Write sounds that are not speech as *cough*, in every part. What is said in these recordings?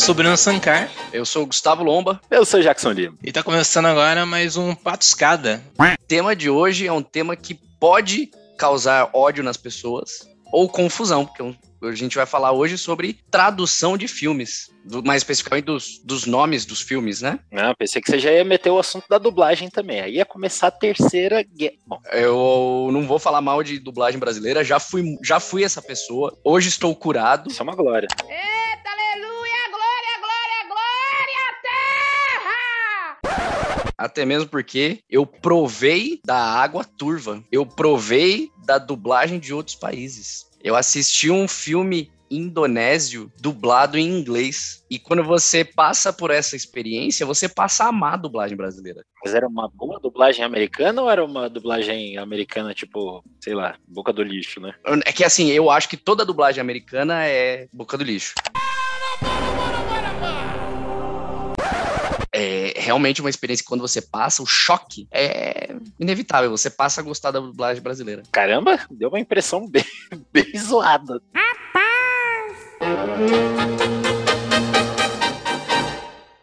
sou Bruno Sankar. Eu sou o Gustavo Lomba. Eu sou o Jackson Lima. E tá começando agora mais um Patuscada. O tema de hoje é um tema que pode causar ódio nas pessoas ou confusão, porque a gente vai falar hoje sobre tradução de filmes, do, mais especificamente dos, dos nomes dos filmes, né? Não, pensei que você já ia meter o assunto da dublagem também. Aí ia começar a terceira guerra. Bom. Eu não vou falar mal de dublagem brasileira, já fui, já fui essa pessoa. Hoje estou curado. Isso é uma glória. Eita, aleluia, glória, glória, glória, terra! Até mesmo porque eu provei da água turva. Eu provei da dublagem de outros países. Eu assisti um filme indonésio dublado em inglês. E quando você passa por essa experiência, você passa a amar a dublagem brasileira. Mas era uma boa dublagem americana ou era uma dublagem americana, tipo, sei lá, boca do lixo, né? É que assim, eu acho que toda dublagem americana é boca do lixo. É realmente uma experiência que quando você passa, o choque é inevitável. Você passa a gostar da dublagem brasileira. Caramba, deu uma impressão bem, *laughs* bem zoada.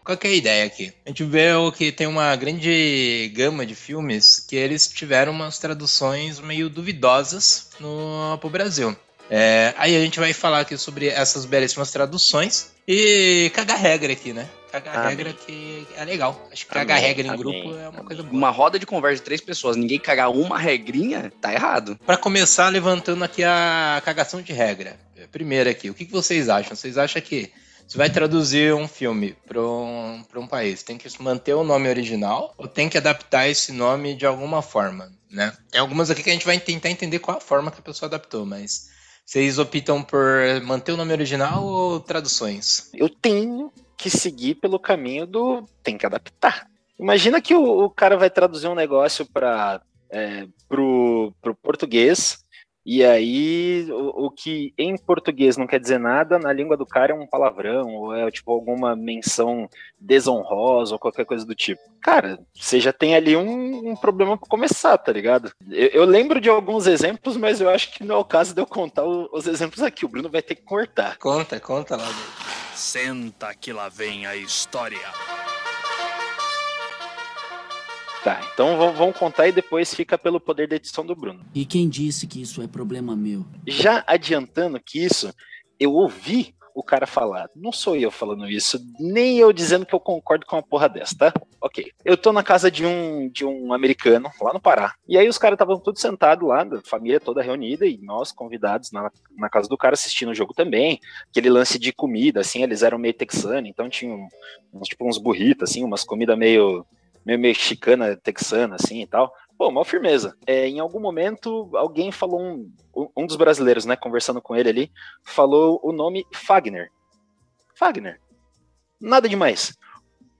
Qual que é a ideia aqui? A gente vê que tem uma grande gama de filmes que eles tiveram umas traduções meio duvidosas no pro Brasil. É, aí a gente vai falar aqui sobre essas belíssimas traduções e cagar regra aqui, né? Cagar Amém. regra que é legal. Acho que cagar Amém, regra em amém, grupo é uma coisa boa. Uma roda de conversa de três pessoas, ninguém cagar uma regrinha, tá errado. Pra começar, levantando aqui a cagação de regra. Primeiro aqui, o que que vocês acham? Vocês acham que você vai traduzir um filme para um, pra um país, tem que manter o nome original ou tem que adaptar esse nome de alguma forma, né? Tem algumas aqui que a gente vai tentar entender qual a forma que a pessoa adaptou, mas vocês optam por manter o nome original ou traduções? Eu tenho que seguir pelo caminho do tem que adaptar. Imagina que o, o cara vai traduzir um negócio para é, pro, pro português e aí o, o que em português não quer dizer nada, na língua do cara é um palavrão ou é tipo alguma menção desonrosa ou qualquer coisa do tipo. Cara, você já tem ali um, um problema para começar, tá ligado? Eu, eu lembro de alguns exemplos, mas eu acho que não é o caso de eu contar o- os exemplos aqui. O Bruno vai ter que cortar. Conta, conta lá. David. Senta que lá vem a história. Tá, então vamos- contar e depois fica pelo poder da edição do Bruno. E quem disse que isso é problema meu? Já adiantando que isso, eu ouvi o cara falar. Não sou eu falando isso, nem eu dizendo que eu concordo com uma porra dessa, tá? Ok. Eu tô na casa de um, de um americano, lá no Pará. E aí os caras estavam todos sentados lá, a família toda reunida, e nós convidados na, na casa do cara assistindo o jogo também. Aquele lance de comida, assim, eles eram meio texano, então tinham tipo, uns burritos, assim, umas comidas meio, meio mexicana, texana, assim e tal. Pô, mal firmeza. É, em algum momento, alguém falou, um, um dos brasileiros, né, conversando com ele ali, falou o nome Fagner. Fagner. Nada demais.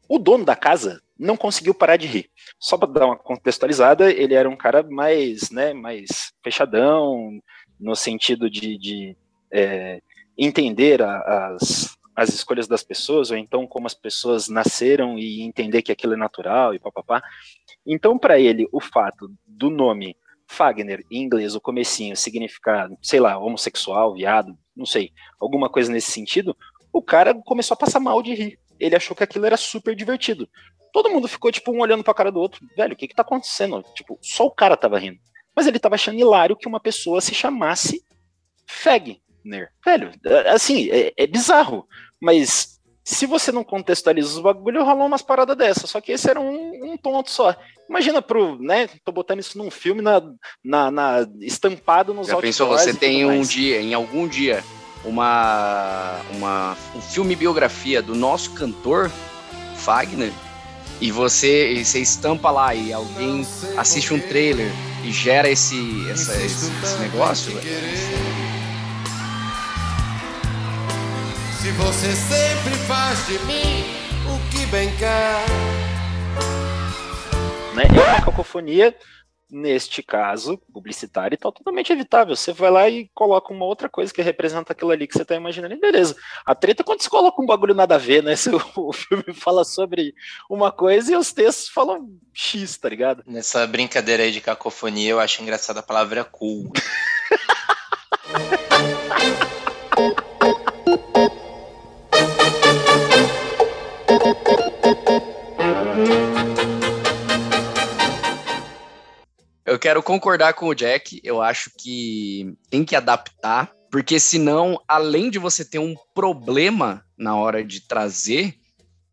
O dono da casa não conseguiu parar de rir. Só para dar uma contextualizada, ele era um cara mais, né, mais fechadão, no sentido de, de, é, entender a- as, as escolhas das pessoas, ou então como as pessoas nasceram e entender que aquilo é natural e papapá. Então, para ele, o fato do nome Fagner, em inglês, o comecinho, significar, sei lá, homossexual, viado, não sei, alguma coisa nesse sentido, o cara começou a passar mal de rir. Ele achou que aquilo era super divertido. Todo mundo ficou, tipo, um olhando pra cara do outro. Velho, o que que tá acontecendo? Tipo, só o cara tava rindo. Mas ele tava achando hilário que uma pessoa se chamasse Velho, assim, é, é bizarro. Mas se você não contextualiza os bagulho, rolam umas paradas dessas. Só que esse era um, um ponto só. Imagina pro, né? Tô botando isso num filme na, na, na- estampado nos Já pensou, você tem um mais. dia, em algum dia, uma, uma um filme biografia do nosso cantor, Fagner, e você, e você estampa lá e alguém assiste um trailer e gera esse, essa- esse, esse negócio, Se você sempre faz de mim o que bem quer. né? É uma cacofonia, neste caso, publicitária e tal, totalmente evitável. Você vai lá e coloca uma outra coisa que representa aquilo ali que você tá imaginando, e beleza. A treta é quando você coloca um bagulho nada a ver, né? *laughs* Se o, o filme fala sobre uma coisa e os textos falam X, tá ligado? Nessa brincadeira aí de cacofonia, eu acho engraçada a palavra cool. *laughs* Eu quero concordar com o Jack. Eu acho que tem que adaptar, porque senão, além de você ter um problema na hora de trazer,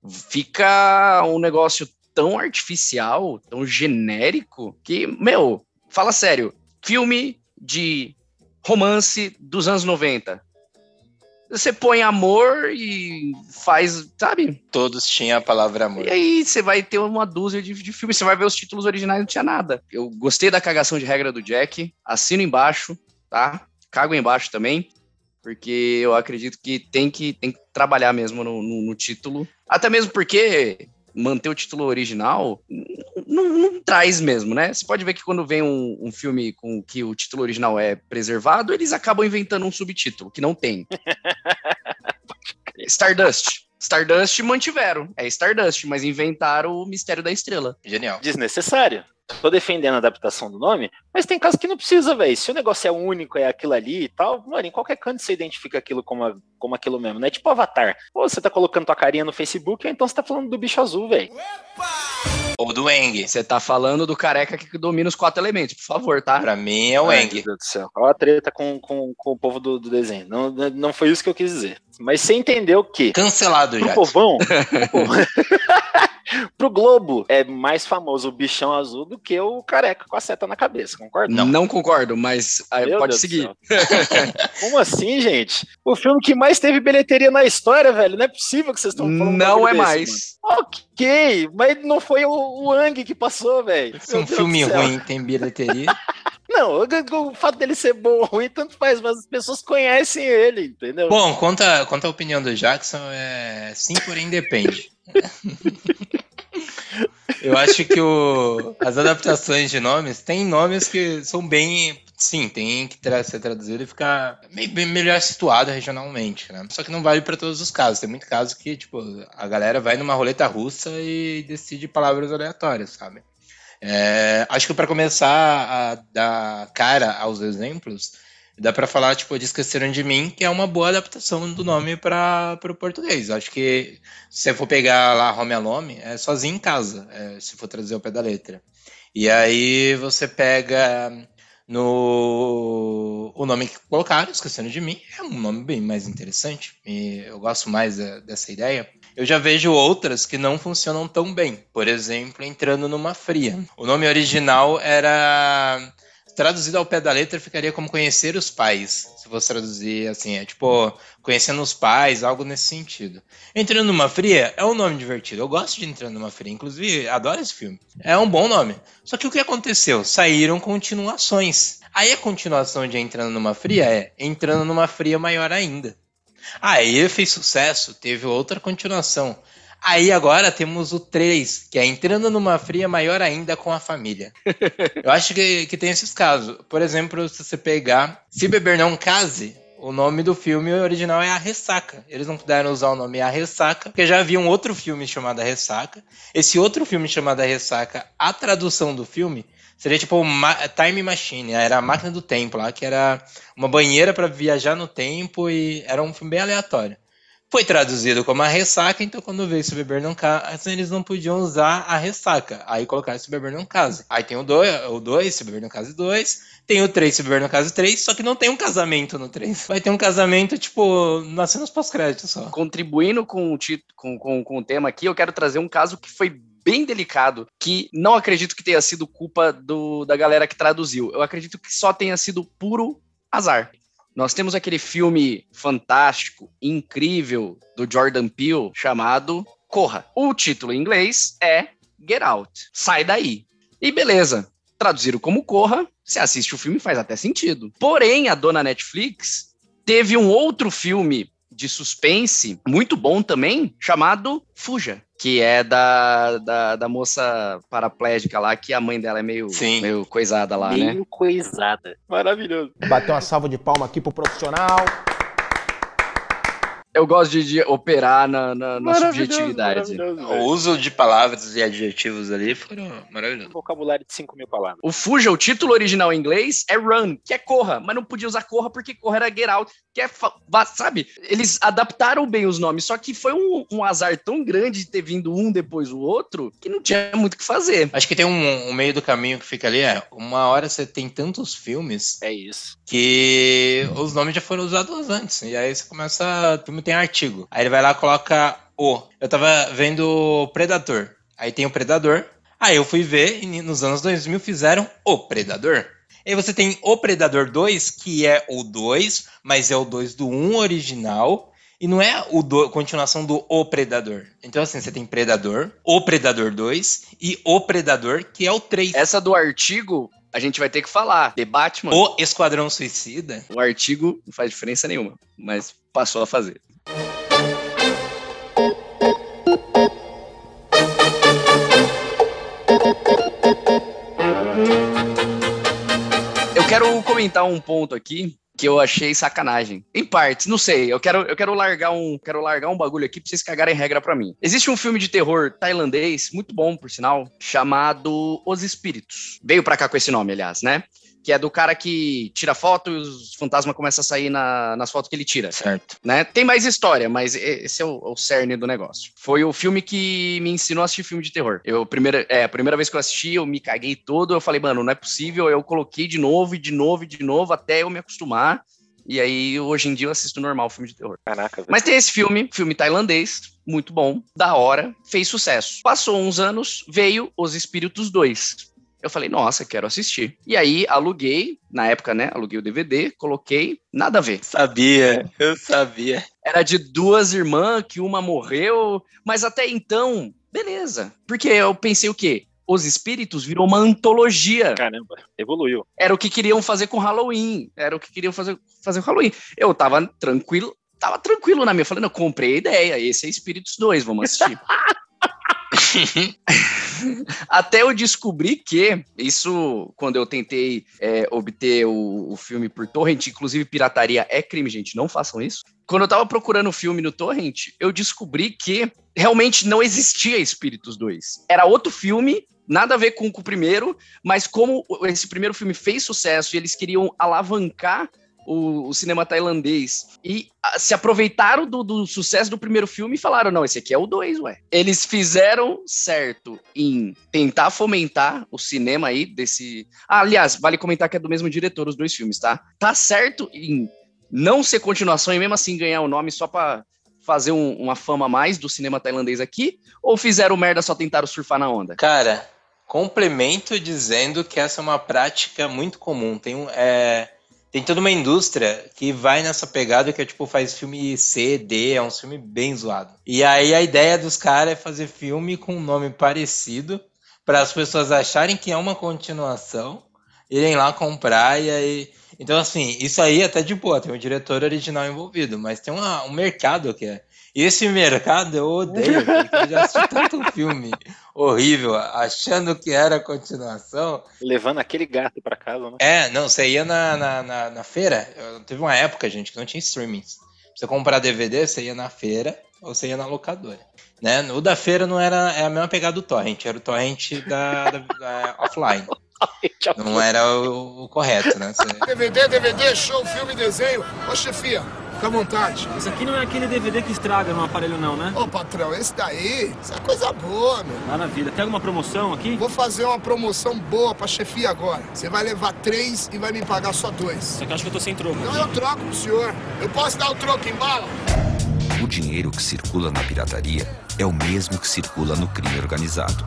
fica um negócio tão artificial, tão genérico, que, meu, fala sério, filme de romance dos anos 90. Você põe amor e faz, sabe? Todos tinham a palavra amor. E aí você vai ter uma dúzia de, de filmes, você vai ver os títulos originais não tinha nada. Eu gostei da cagação de regra do Jack, assino embaixo, tá? Cago embaixo também, porque eu acredito que tem que, tem que trabalhar mesmo no, no, no título. Até mesmo porque manter o título original não, não, traz mesmo, né? Você pode ver que quando vem um, um, filme com que o título original é preservado, eles acabam inventando um subtítulo que não tem. *laughs* Stardust. Stardust mantiveram. É Stardust, mas inventaram o Mistério da Estrela. Genial. Desnecessário. Tô defendendo a adaptação do nome, mas tem casos que não precisa, velho. Se o negócio é único, é aquilo ali e tal, mano, em qualquer canto você identifica aquilo como, como aquilo mesmo, né? Tipo Avatar. Pô, você tá colocando tua carinha no Facebook, ou então você tá falando do bicho azul, velho. Ou do Eng. Você tá falando do careca que domina os quatro elementos, por favor, tá? Pra mim é o Eng. Meu Deus do céu. Olha a treta com, com, com o povo do, do desenho. Não, não foi isso que eu quis dizer. Mas você entendeu que. Cancelado Pro já. povão. pro povão- *laughs* *laughs* Pro Globo é mais famoso o bichão azul do que o careca com a seta na cabeça, concorda? Não, concordo, mas ah, Meu pode Deus seguir. *laughs* Como assim, gente? O filme que mais teve bilheteria na história, velho. Não é possível que vocês estão falando. Não é desse, mais. mano. Ok, mas não foi o, o Ang que passou, velho. Se um filme ruim tem bilheteria. *laughs* Não, o, fato dele ser bom ou ruim, tanto faz, mas as pessoas conhecem ele, entendeu? Bom, quanto a, quanto a opinião do Jackson, é sim, porém depende. *laughs* Eu acho que o, as adaptações de nomes tem nomes que são bem. Sim, tem que tra- ser traduzido e ficar melhor situado regionalmente, né? Só que não vale para todos os casos. Tem muito caso que, tipo, a galera vai numa roleta russa e decide palavras aleatórias, sabe? É, acho que para começar a dar cara aos exemplos, dá para falar, tipo, de Esqueceram de Mim, que é uma boa adaptação do nome para o português. Acho que se você for pegar lá Home Alone, é sozinho em casa, é, se for traduzir ao pé da letra. E aí você pega no o nome que colocaram, Esquecendo de Mim, é um nome bem mais interessante. E eu gosto mais da- dessa ideia. Eu já vejo outras que não funcionam tão bem. Por exemplo, entrando numa fria. O nome original era traduzido ao pé da letra ficaria como conhecer os pais. Se fosse traduzir assim, é tipo conhecendo os pais, algo nesse sentido. Entrando numa fria é um nome divertido. Eu gosto de entrar numa fria, inclusive adoro esse filme. É um bom nome. Só que o que aconteceu? Saíram continuações. Aí a continuação de entrando numa fria é entrando numa fria maior ainda. Aí fez sucesso, teve outra continuação. Aí agora temos o 3, que é entrando numa fria maior ainda com a família. Eu acho que, que tem esses casos. Por exemplo, se você pegar Se Beber Não Case, o nome do filme original é A Ressaca. Eles não puderam usar o nome A Ressaca, porque já havia um outro filme chamado A Ressaca. Esse outro filme chamado A Ressaca, a tradução do filme seria tipo Ma- Time Machine, era a máquina do tempo lá, que era uma banheira para viajar no tempo e era um filme bem aleatório. Foi traduzido como a ressaca, então quando veio Se Beber Não Case, eles não podiam usar a ressaca. Aí colocaram Se Beber Não Case. Aí tem o 2, o dois, Se Beber Não Case 2, tem o 3, Se Beber Não Case 3, só que não tem um casamento no 3. Vai ter um casamento, tipo, nas cenas pós-créditos só. Contribuindo com o, com, com, com o tema aqui, eu quero trazer um caso que foi bem delicado, que não acredito que tenha sido culpa do, da galera que traduziu. Eu acredito que só tenha sido puro azar. Nós temos aquele filme fantástico, incrível, do Jordan Peele, chamado Corra. O título em inglês é Get Out. Sai daí. E beleza. Traduziram como Corra, você assiste o filme faz até sentido. Porém, a dona Netflix teve um outro filme de suspense, muito bom também, chamado Fuja, que é da, da, da moça paraplégica lá, que a mãe dela é meio, Sim. meio coisada lá, né? Meio coisada. Maravilhoso. Bater uma salva de palma aqui pro profissional. Eu gosto de, de operar na, na, na subjetividade. O uso de palavras e adjetivos ali foram maravilhosos. Vocabulário de 5 mil palavras. O Fuja, o título original em inglês é Run, que é corra, mas não podia usar corra porque corra era Get Out. que é, sabe? Eles adaptaram bem os nomes, só que foi um, um azar tão grande de ter vindo um depois o outro, que não tinha muito o que fazer. Acho que tem um, um meio do caminho que fica ali, é, uma hora você tem tantos filmes É isso. que os nomes já foram usados antes. E aí você começa. O filme tem artigo. Aí ele vai lá e coloca o. Eu tava vendo Predador. Aí tem o Predador. Aí eu fui ver e nos anos 2000 fizeram o Predador. Aí você tem o Predador 2, que é o 2, mas é o 2 do 1 original. E não é o do- continuação do O Predador. Então, assim, você tem Predador, o Predador 2 e o Predador, que é o 3. Essa do artigo, a gente vai ter que falar. The Batman, O Esquadrão Suicida. o artigo não faz diferença nenhuma, mas passou a fazer. Comentar um ponto aqui que eu achei sacanagem. Em partes, não sei. Eu quero, eu quero largar um, quero largar um bagulho aqui pra vocês cagarem regra pra mim. Existe um filme de terror tailandês, muito bom, por sinal, chamado Os Espíritos. Veio pra cá com esse nome, aliás, né? Que é do cara que tira foto e os fantasmas começam a sair na- nas fotos que ele tira Certo. né? Tem mais história, mas esse é o, o cerne do negócio. Foi o filme que me ensinou a assistir filme de terror. Eu, primeira, é, a primeira vez que eu assisti, eu me caguei todo, eu falei, mano, não é possível, eu coloquei de novo, e de novo, e de novo, até eu me acostumar. E aí, hoje em dia, eu assisto normal filme de terror. Caraca, velho. Mas tem esse filme, filme tailandês, muito bom, da hora, fez sucesso. Passou uns anos, veio Os Espíritos 2. Eu falei, nossa, quero assistir. E aí, aluguei, na época, né, aluguei o DVD, coloquei, nada a ver. Sabia, eu sabia. Era de duas irmãs, que uma morreu, mas até então, beleza. Porque eu pensei o quê? Os Espíritos virou uma antologia. Caramba, evoluiu. Era o que queriam fazer com Halloween. Era o que queriam fazer, fazer com Halloween. Eu tava tranquilo, tava tranquilo na minha. Eu falei, não, comprei a ideia. Esse é Espíritos 2, vamos assistir. *laughs* *laughs* Até eu descobri que, isso quando eu tentei é, obter o, o filme por torrent, inclusive pirataria é crime, gente, não façam isso. Quando eu tava procurando o filme no torrent, eu descobri que realmente não existia Espíritos 2. Era outro filme, nada a ver com, o primeiro, mas como esse primeiro filme fez sucesso e eles queriam alavancar o, o cinema tailandês e ah, se aproveitaram do, do sucesso do primeiro filme e falaram: não, esse aqui é o 2, ué. Eles fizeram certo em tentar fomentar o cinema aí desse. Ah, aliás, vale comentar que é do mesmo diretor os dois filmes, tá? Tá certo em não ser continuação e mesmo assim ganhar o nome só pra fazer um- uma fama a mais do cinema tailandês aqui? Ou fizeram merda só tentaram surfar na onda? Cara, complemento dizendo que essa é uma prática muito comum. Tem, um, é, tem toda uma indústria que vai nessa pegada que é tipo, faz filme C, D, é um filme bem zoado. E aí a ideia dos caras é fazer filme com um nome parecido para as pessoas acharem que é uma continuação, irem lá comprar e aí. Então, assim, isso aí até de boa, tem um diretor original envolvido, mas tem uma- um mercado que é. E esse mercado eu odeio, *laughs* porque eu já assisti tanto filme horrível, achando que era continuação. Levando aquele gato pra casa, né? É, não, você ia na, na, na, na feira, eu- teve uma época, gente, que não tinha streamings. Pra você comprar DVD, você ia na feira ou você ia na locadora. Né? O da feira não era é a mesma pegada do torrent, era o torrent da, da- da offline. *laughs* Não era o, o correto, né? Você- DVD, DVD, show, filme, desenho. Ô, chefia, fica à vontade. Isso aqui não é aquele DVD que estraga no aparelho, não, né? Ô, patrão, esse daí, isso é coisa boa, meu. Maravilha. Tem alguma promoção aqui? Vou fazer uma promoção boa pra chefia agora. Você vai levar três e vai me pagar só dois. Só que eu acho que eu tô sem troco. Não, eu troco pro senhor. Eu posso dar o troco em bala? O dinheiro que circula na pirataria é o mesmo que circula no crime organizado.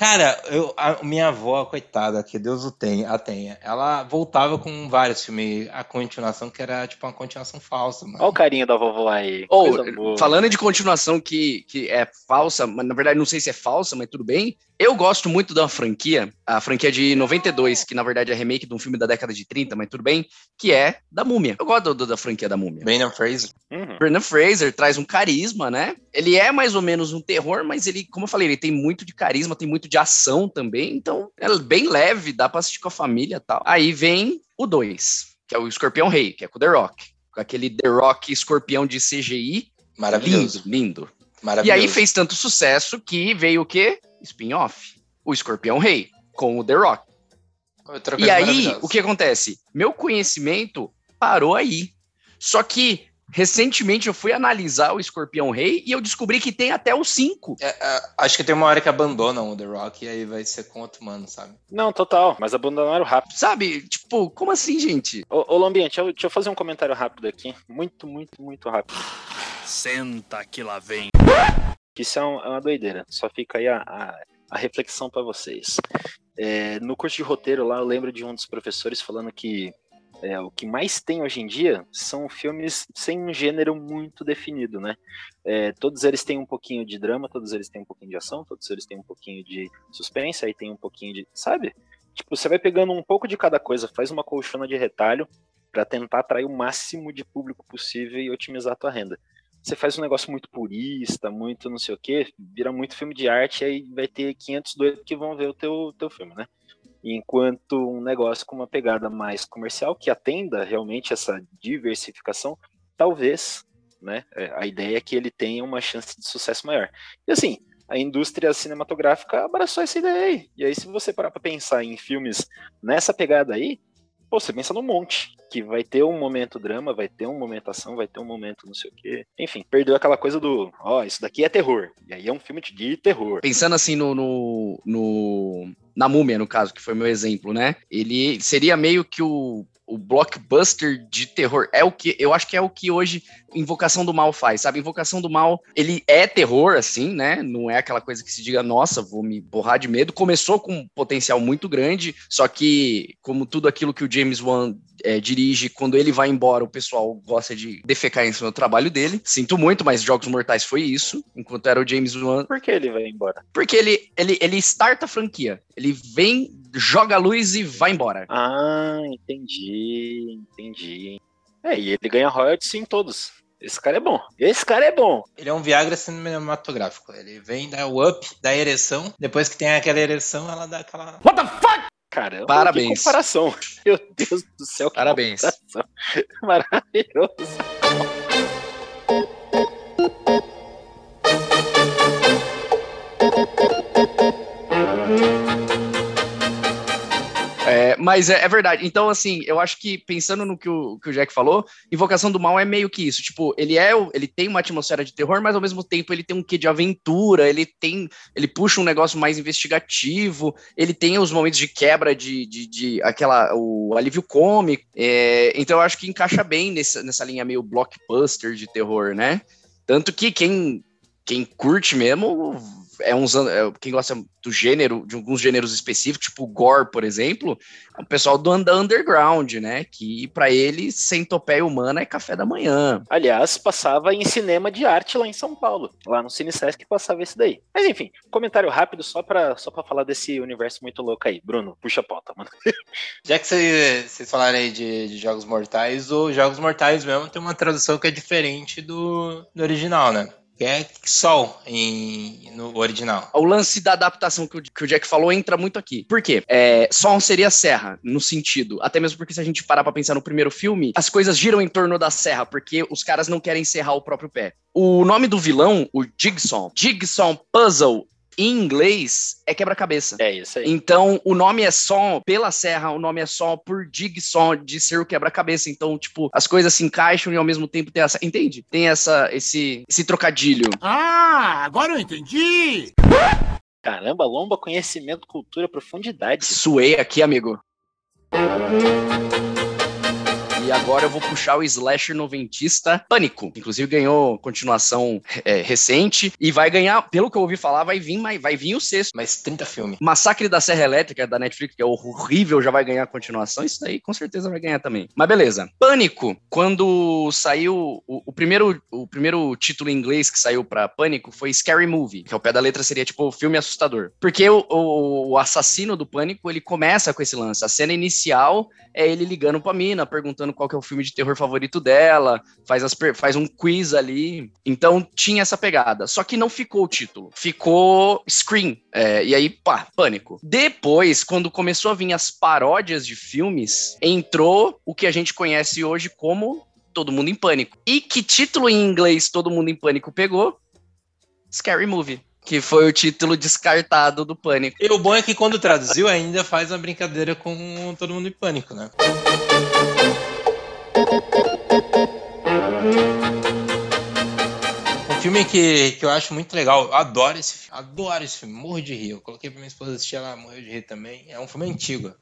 Cara, eu, a minha avó, coitada, que Deus o tenha, a tenha, ela voltava com vários filmes, a continuação que era tipo uma continuação falsa, mano. Olha o carinho da vovó aí. Ou, coisa boa. falando de continuação que, que é falsa, mas na verdade não sei se é falsa, mas tudo bem. Eu gosto muito da franquia, a franquia de 92, que na verdade é remake de um filme da década de 30, mas tudo bem, que é da Múmia. Eu gosto do- da franquia da Múmia. Brendan Fraser. Uhum. Brendan Fraser traz um carisma, né? Ele é mais ou menos um terror, mas ele, como eu falei, ele tem muito de carisma, tem muito de ação também, então é bem leve, dá pra assistir com a família e tal. Aí vem o 2, que é o Escorpião Rei, que é com o The Rock. Com aquele The Rock escorpião de CGI. Maravilhoso. Lindo, lindo. E Maravilhoso. aí fez tanto sucesso que veio o quê? Spin-off. O Escorpião Rei, com o The Rock. E aí, o que acontece? Meu conhecimento parou aí. Só que recentemente eu fui analisar o Escorpião Rei e eu descobri que tem até o 5. É, é, acho que tem uma hora que abandonam o The Rock e aí vai ser com outro mano, sabe? Não, total, mas abandonaram rápido. Sabe? Tipo, como assim, gente? Ô, ô Lombiente, deixa, eu- deixa eu fazer um comentário rápido aqui. Muito, muito, muito rápido. Senta que lá vem. Isso é, um- é uma doideira. Só fica aí a, a, a reflexão para vocês. É, no curso de roteiro lá, eu lembro de um dos professores falando que é, o que mais tem hoje em dia são filmes sem um gênero muito definido, né? É, todos eles têm um pouquinho de drama, todos eles têm um pouquinho de ação, todos eles têm um pouquinho de suspense, aí tem um pouquinho de. Sabe? Tipo, você vai pegando um pouco de cada coisa, faz uma colchona de retalho para tentar atrair o máximo de público possível e otimizar a tua renda você faz um negócio muito purista, muito não sei o que, vira muito filme de arte, aí vai ter 500 doidos que vão ver o teu, teu filme, né? Enquanto um negócio com uma pegada mais comercial, que atenda realmente essa diversificação, talvez, né? é, A ideia é que ele tenha uma chance de sucesso maior. E assim, a indústria cinematográfica abraçou essa ideia aí. E aí, se você parar pra pensar em filmes nessa pegada aí, pô, você pensa num monte. Que vai ter um momento drama, vai ter um momento ação, vai ter um momento não sei o quê. Enfim, perdeu aquela coisa do, ó, isso daqui é terror. E aí é um filme de terror. Pensando assim no, no, no- na múmia, no caso, que foi meu exemplo, né? Ele seria meio que o, o blockbuster de terror. É o que eu acho que é o que hoje Invocação do Mal faz, sabe? Invocação do Mal, ele é terror, assim, né? Não é aquela coisa que se diga, nossa, vou me borrar de medo. Começou com um potencial muito grande, só que, como tudo aquilo que o James Wan é, dirige, quando ele vai embora, o pessoal gosta de defecar em cima do trabalho dele. Sinto muito, mas Jogos Mortais foi isso, enquanto era o James Wan. Por que ele vai embora? Porque ele, ele, ele starta a franquia. Ele vem, joga a luz e vai embora. Ah, entendi, entendi. É, e ele ganha royalties em todos. Esse cara é bom. Esse cara é bom. Ele é um Viagra cinematográfico. Ele vem, dá o up, dá a ereção. Depois que tem aquela ereção, ela dá aquela. Caramba, Parabéns. que comparação. *laughs* Meu Deus do céu. que Parabéns. *laughs* Maravilhoso. Mas é, é verdade. Então, assim, eu acho que pensando no que o, que o Jack falou, Invocação do Mal é meio que isso. Tipo, ele é, ele tem uma atmosfera de terror, mas ao mesmo tempo ele tem um quê de aventura. Ele tem, ele puxa um negócio mais investigativo. Ele tem os momentos de quebra de, de, de aquela o alívio cômico. É, então, eu acho que encaixa bem nessa, nessa linha meio blockbuster de terror, né? Tanto que quem quem curte mesmo é uns é, quem gosta do gênero de alguns gêneros específicos, tipo gore, por exemplo, é o pessoal do under- underground, né? Que pra ele centopeia humana é café da manhã. Aliás, passava em cinema de arte lá em São Paulo. Lá no Cine Sesc passava esse daí. Mas enfim, comentário rápido só pra, só pra falar desse universo muito louco aí. Bruno, puxa a pauta, mano. *laughs* Já que cê- vocês falaram aí de, de Jogos Mortais, o Jogos Mortais mesmo tem uma tradução que é diferente do, do original, né? Que é Sol em, no original. O lance da adaptação que o, que o Jack falou entra muito aqui. Por quê? É, Sol seria serra, no sentido. Até mesmo porque se a gente parar pra pensar no primeiro filme, as coisas giram em torno da serra, porque os caras não querem serrar o próprio pé. O nome do vilão, o Jigsaw, Jigsaw Puzzle, em inglês, é quebra-cabeça. É isso aí. Então, o nome é só pela serra, o nome é só por Jigsaw de ser o quebra-cabeça. Então, tipo, as coisas se encaixam e ao mesmo tempo tem essa. Entende? Tem essa, esse, esse trocadilho. Ah, agora eu entendi! Caramba, lomba, conhecimento, cultura, profundidade. Suei aqui, amigo. E agora eu vou puxar o slasher noventista Pânico. Inclusive ganhou continuação é, recente e vai ganhar, pelo que eu ouvi falar, vai vir, vai vir o sexto. Mas 30 filmes. Massacre da Serra Elétrica da Netflix, que é horrível, já vai ganhar continuação. Isso daí com certeza vai ganhar também. Mas beleza. Pânico, quando saiu o, o primeiro, o primeiro título em inglês que saiu pra Pânico foi Scary Movie, que ao pé da letra seria tipo filme assustador. Porque o, o, o assassino do Pânico, ele começa com esse lance. A cena inicial é ele ligando pra mina, perguntando qual que é o filme de terror favorito dela, faz, as faz um quiz ali. Então tinha essa pegada. Só que não ficou o título. Ficou Scream. É, e aí, pá, pânico. Depois, quando começou a vir as paródias de filmes, entrou o que a gente conhece hoje como Todo Mundo em Pânico. E que título em inglês Todo Mundo em Pânico pegou? Scary Movie. Que foi o título descartado do Pânico. E o bom é que quando traduziu ainda faz uma brincadeira com Todo Mundo em Pânico, né? Um filme que, que eu acho muito legal, eu adoro esse filme, adoro esse filme, morro de rir. Eu coloquei pra minha esposa assistir, ela morreu de rir também. É um filme antigo.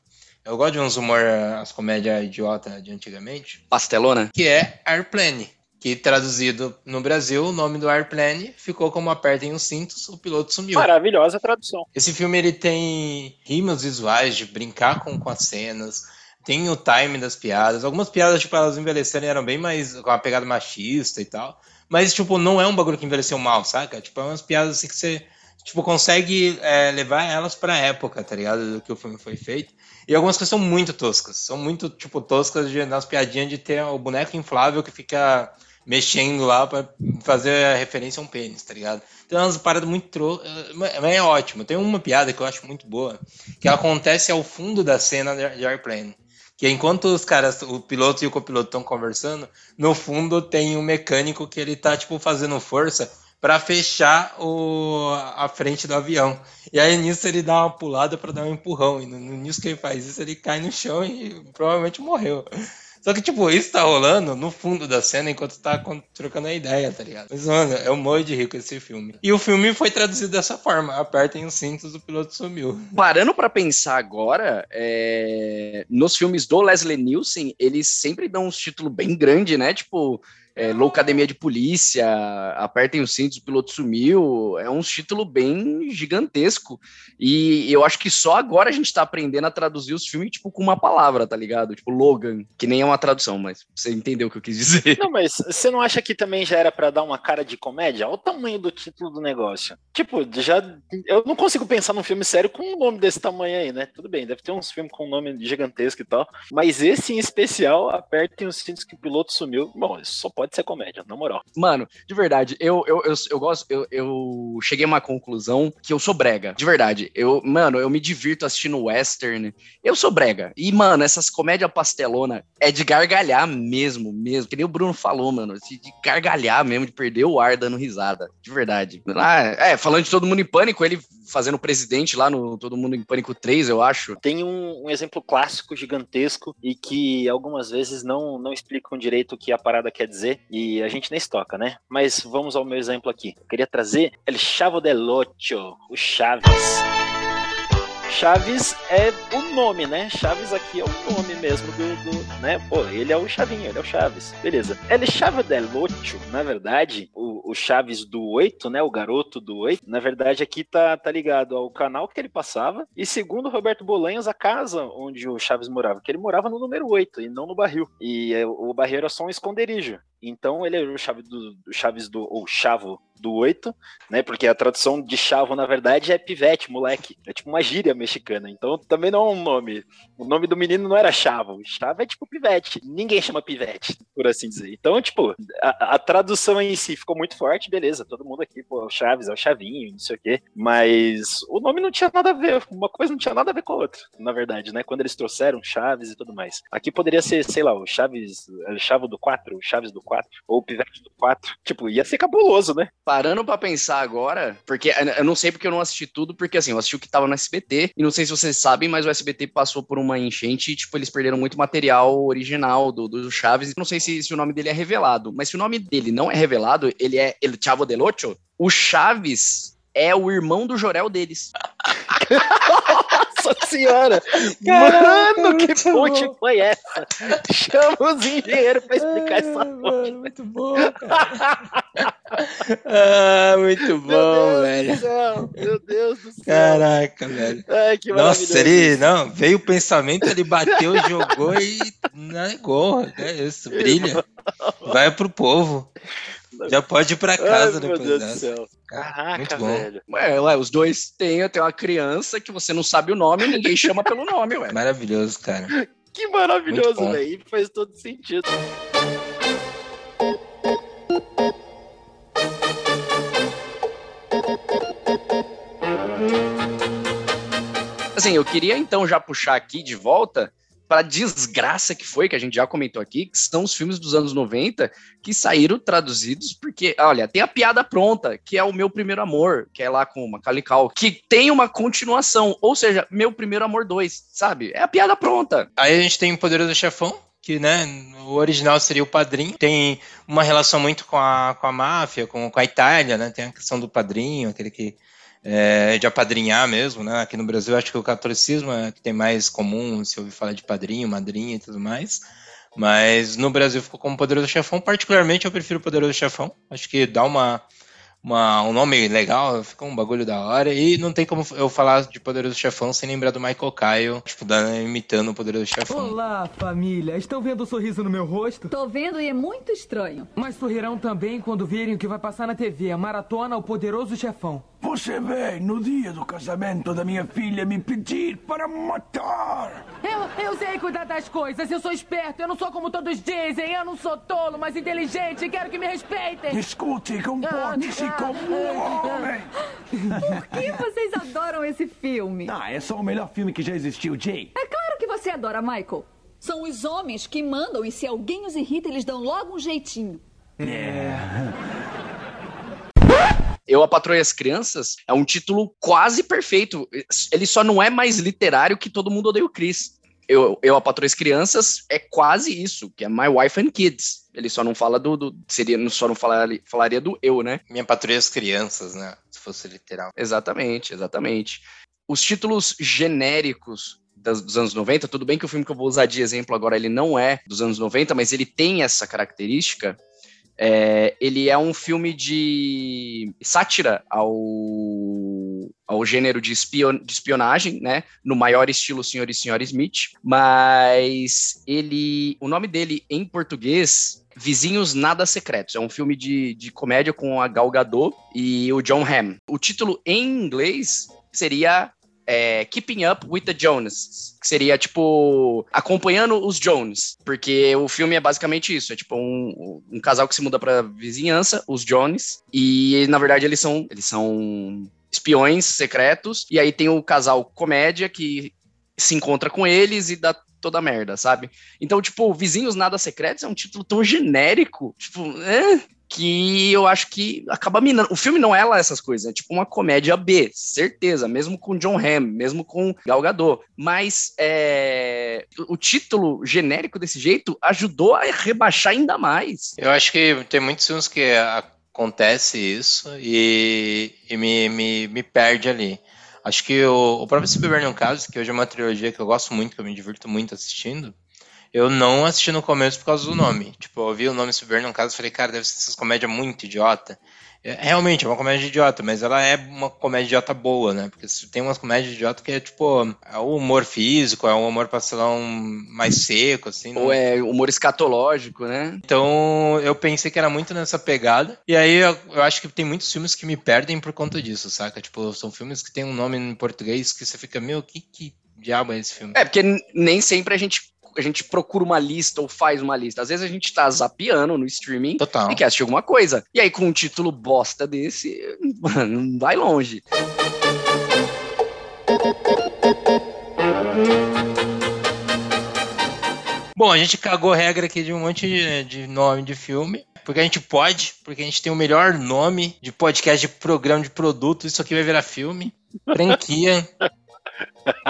Eu gosto de uns humor, as comédias idiota de antigamente. Pastelona? Que é Airplane. Que traduzido no Brasil, o nome do Airplane ficou como Apertem os cintos, o piloto sumiu. Maravilhosa tradução. Esse filme ele tem rimas visuais de brincar com, com as cenas, tem o time das piadas. Algumas piadas, tipo, elas envelheceram eram bem mais com uma pegada machista e tal. Mas, tipo, não é um bagulho que envelheceu mal, saca? Tipo, é umas piadas assim que você, tipo, consegue é, levar elas pra época, tá ligado? Do que o filme foi feito. E algumas coisas são muito toscas. São muito, tipo, toscas de, nas piadinhas de ter o boneco inflável que fica mexendo lá pra fazer a referência a um pênis, tá ligado? Então umas paradas muito tro... Mas é ótimo. Tem uma piada que eu acho muito boa, que acontece ao fundo da cena de Airplane. Que enquanto os caras, o piloto e o copiloto estão conversando, no fundo tem um mecânico que ele tá, tipo, fazendo força para fechar o, a frente do avião. E aí nisso ele dá uma pulada para dar um empurrão. E no, nisso que ele faz isso, ele cai no chão e provavelmente morreu. Só que, tipo, isso tá rolando no fundo da cena enquanto tá trocando a ideia, tá ligado? Mas, mano, eu morro de rico esse filme. E o filme foi traduzido dessa forma: apertem os cintos, o piloto sumiu. Parando para pensar agora, é... nos filmes do Leslie Nielsen, eles sempre dão uns títulos bem grandes, né? Tipo, é, Loucademia de Polícia, Apertem os Cintos, o Piloto Sumiu, é um título bem gigantesco. E eu acho que só agora a gente tá aprendendo a traduzir os filmes, tipo, com uma palavra, tá ligado? Tipo, Logan, que nem é uma tradução, mas você entendeu o que eu quis dizer. Não, mas você não acha que também já era para dar uma cara de comédia? Olha o tamanho do título do negócio. Tipo, já. Eu não consigo pensar num filme sério com um nome desse tamanho aí, né? Tudo bem, deve ter uns filmes com um nome gigantesco e tal. Mas esse em especial, Apertem os Cintos que o Piloto Sumiu. Bom, isso só pode ser comédia, na moral. Mano, de verdade, eu, eu, eu, eu gosto, eu, eu cheguei a uma conclusão que eu sou brega. De verdade. Eu, mano, eu me divirto assistindo western. Eu sou brega. E, mano, essas comédias pastelona é de gargalhar mesmo, mesmo. Que nem o Bruno falou, mano. De gargalhar mesmo, de perder o ar dando risada. De verdade. Ah, é, falando de todo mundo em pânico, ele fazendo presidente lá no Todo Mundo em Pânico 3, eu acho. Tem um, um, exemplo clássico, gigantesco, e que algumas vezes não, não explicam direito o que a parada quer dizer, e a gente nem estoca, né? Mas vamos ao meu exemplo aqui. Eu queria trazer El Chavo del Ocho, o Chaves. Chaves é o nome, né? Chaves aqui é o nome mesmo do, do, né? Pô, ele é o Chavinho, ele é o Chaves. Beleza. El Chavo del Ocho, na verdade, o, o Chaves do 8, né? O garoto do 8, na verdade aqui tá, tá ligado ao canal que ele passava e segundo Roberto Bolanhos, a casa onde o Chaves morava, que ele morava no número 8 e não no barril. E é, o barril era só um esconderijo. Então ele é o Chaves do, do Chaves do ou Chavo do 8, né? Porque a tradução de chavo, na verdade, é pivete, moleque. É tipo uma gíria mexicana. Então também não é um nome. O nome do menino não era chavo. Chavo é tipo pivete. Ninguém chama pivete, por assim dizer. Então, tipo, a, a tradução em si ficou muito forte, beleza. Todo mundo aqui, pô, o Chaves é o Chavinho, não sei o quê. Mas o nome não tinha nada a ver. Uma coisa não tinha nada a ver com a outra, na verdade, né? Quando eles trouxeram Chaves e tudo mais. Aqui poderia ser, sei lá, o Chaves, o Chavo do 4, o Chaves do 4, ou o Pivete do 4. Tipo, ia ser cabuloso, né? Parando pra pensar agora, porque eu não sei porque eu não assisti tudo, porque assim, eu assisti o que tava no SBT, e não sei se vocês sabem, mas o SBT passou por uma enchente e, tipo, eles perderam muito material original do, do Chaves. Não sei se, se o nome dele é revelado, mas se o nome dele não é revelado, ele é El Chavo del Ocho, o Chaves é o irmão do Jorel deles. *laughs* Nossa senhora! Caraca, Mano, que ponte bom. foi essa? Chama os engenheiros pra explicar essa Ai, ponte. mano, muito bom, cara. *laughs* ah, muito Meu bom, Deus velho. do céu! Meu Deus do céu! Caraca, velho. Ai, que Nossa, ele, não, veio o pensamento, ele bateu, jogou e *laughs* negou. É isso, brilha. *laughs* Vai pro povo. *laughs* Já pode ir pra Ai, casa meu depois Deus do dessa. céu. Muito Caraca, bom. velho. Ué, ué, os dois têm, tem uma criança que você não sabe o nome e ninguém chama pelo nome, ué. Maravilhoso, cara. *laughs* Que maravilhoso, velho. E Faz todo sentido. Assim, eu queria então já puxar aqui de volta para desgraça que foi, que a gente já comentou aqui, que são os filmes dos anos 90 que saíram traduzidos, porque, olha, tem a piada pronta, que é o Meu Primeiro Amor, que é lá com Macaulay Culkin, que tem uma continuação, ou seja, Meu Primeiro Amor 2, sabe? É a piada pronta. Aí a gente tem o Poderoso Chefão, que, né, o original seria o padrinho. Tem uma relação muito com a, com a máfia, com, com a Itália, né? Tem a questão do padrinho, aquele que é, de apadrinhar mesmo, né? Aqui no Brasil, acho que o catolicismo é que tem mais comum se ouvir falar de padrinho, madrinha e tudo mais. Mas no Brasil ficou como Poderoso Chefão. Particularmente, eu prefiro Poderoso Chefão. Acho que dá uma, uma, um nome legal, fica um bagulho da hora. E não tem como eu falar de Poderoso Chefão sem lembrar do Michael Kyle, tipo, dando, imitando o Poderoso Chefão. Olá, família. Estão vendo o sorriso no meu rosto? Tô vendo e é muito estranho. Mas sorrirão também quando virem o que vai passar na TV, a maratona O Poderoso Chefão. Você vem no dia do casamento da minha filha me pedir para matar. Eu, eu sei cuidar das coisas, eu sou esperto, eu não sou como todos dizem, eu não sou tolo, mas inteligente, quero que me respeitem. Escute, comporte-se como um homem. Por que vocês adoram esse filme? Ah, é só o melhor filme que já existiu, Jay. É claro que você adora, Michael. São os homens que mandam e se alguém os irrita, eles dão logo um jeitinho. É. Eu, a Patroa e as Crianças, é um título quase perfeito. Ele só não é mais literário que Todo Mundo Odeia o Chris. Eu, eu a Patroa e as Crianças, é quase isso, que é My Wife and Kids. Ele só não fala do. do seria, só não falaria, falaria do eu, né? Minha Patroa e as Crianças, né? Se fosse literal. Exatamente, exatamente. Os títulos genéricos dos anos 90, tudo bem que o filme que eu vou usar de exemplo agora, ele não é dos anos 90, mas ele tem essa característica é, ele é um filme de sátira ao, ao gênero de, espion, de espionagem, né? No maior estilo Senhor e Senhora Smith. Mas ele. O nome dele em português. Vizinhos Nada Secretos. É um filme de, de comédia com a Gal Gadot e o John Hamm. O título em inglês seria é, Keeping Up with the Jonas, que seria tipo acompanhando os Jones, porque o filme é basicamente isso, é tipo um, um casal que se muda para vizinhança, os Jones, e na verdade eles são eles são espiões secretos, e aí tem o casal comédia que se encontra com eles e dá toda merda, sabe? Então, tipo, Vizinhos Nada Secretos é um título tão genérico, tipo, é, que eu acho que acaba minando. O filme não é lá essas coisas, é tipo uma comédia B, certeza, mesmo com John Hamm, mesmo com Gal Gadot. Mas é, o título genérico desse jeito ajudou a rebaixar ainda mais. Eu acho que tem muitos filmes que acontece isso e, e me, me, me perde ali. Acho que o, o próprio Superman Caso, que hoje é uma trilogia que eu gosto muito, que eu me divirto muito assistindo, eu não assisti no começo por causa do nome. Tipo, eu ouvi o nome Superman no caso e falei, cara, deve ser essas comédias muito idiota. É, realmente, é uma comédia idiota, mas ela é uma comédia idiota boa, né? Porque tem umas comédias idiota que é tipo, é o humor físico, é um humor pastelão mais seco, assim. Ou né? é humor escatológico, né? Então eu pensei que era muito nessa pegada. E aí eu, eu, acho que tem muitos filmes que me perdem por conta disso, saca? Tipo, são filmes que tem um nome em português que você fica, meu, que, que diabo é esse filme? É, porque nem sempre a gente a gente procura uma lista ou faz uma lista. Às vezes a gente tá zapeando no streaming Total. e quer assistir alguma coisa. E aí, com um título bosta desse, *laughs* não vai longe. Bom, a gente cagou regra aqui de um monte de, de nome de filme. Porque a gente pode, porque a gente tem o melhor nome de podcast, de programa, de produto. Isso aqui vai virar filme, franquia,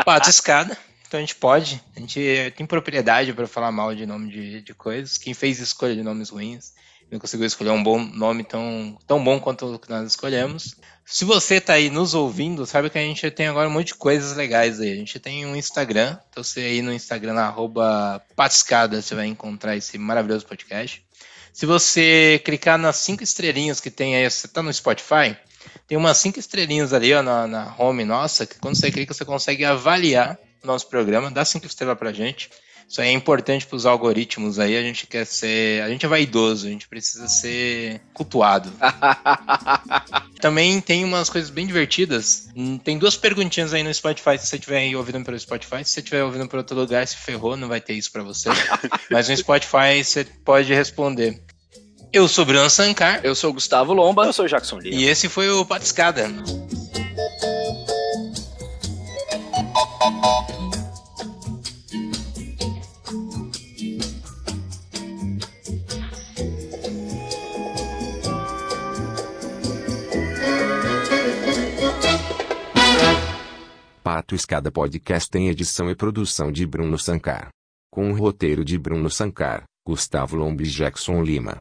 pato escada. Então a gente pode, a gente tem propriedade para falar mal de nome de, de coisas. Quem fez escolha de nomes ruins não conseguiu escolher um bom nome tão, tão bom quanto o que nós escolhemos. Se você está aí nos ouvindo, sabe que a gente tem agora um monte de coisas legais aí. A gente tem um Instagram, então você aí no Instagram, arroba patiscada, você vai encontrar esse maravilhoso podcast. Se você clicar nas cinco estrelinhas que tem aí, você está no Spotify, tem umas cinco estrelinhas ali ó, na, na home nossa, que quando você clica você consegue avaliar nosso programa, dá cinco estrelas pra gente. Isso aí é importante para os algoritmos aí. A gente quer ser. A gente é vaidoso, a gente precisa ser cultuado. *laughs* Também tem umas coisas bem divertidas. Tem duas perguntinhas aí no Spotify, se você estiver ouvindo pelo Spotify. Se você estiver ouvindo por outro lugar, se ferrou, não vai ter isso para você. *laughs* Mas no Spotify você pode responder. Eu sou Bruno Sankar. Eu sou Gustavo Lomba. Eu sou o Jackson Lima. E esse foi o Patiscada. Status podcast tem edição e produção de Bruno Sancar. Com o roteiro de Bruno Sancar, Gustavo Lombi e Jackson Lima.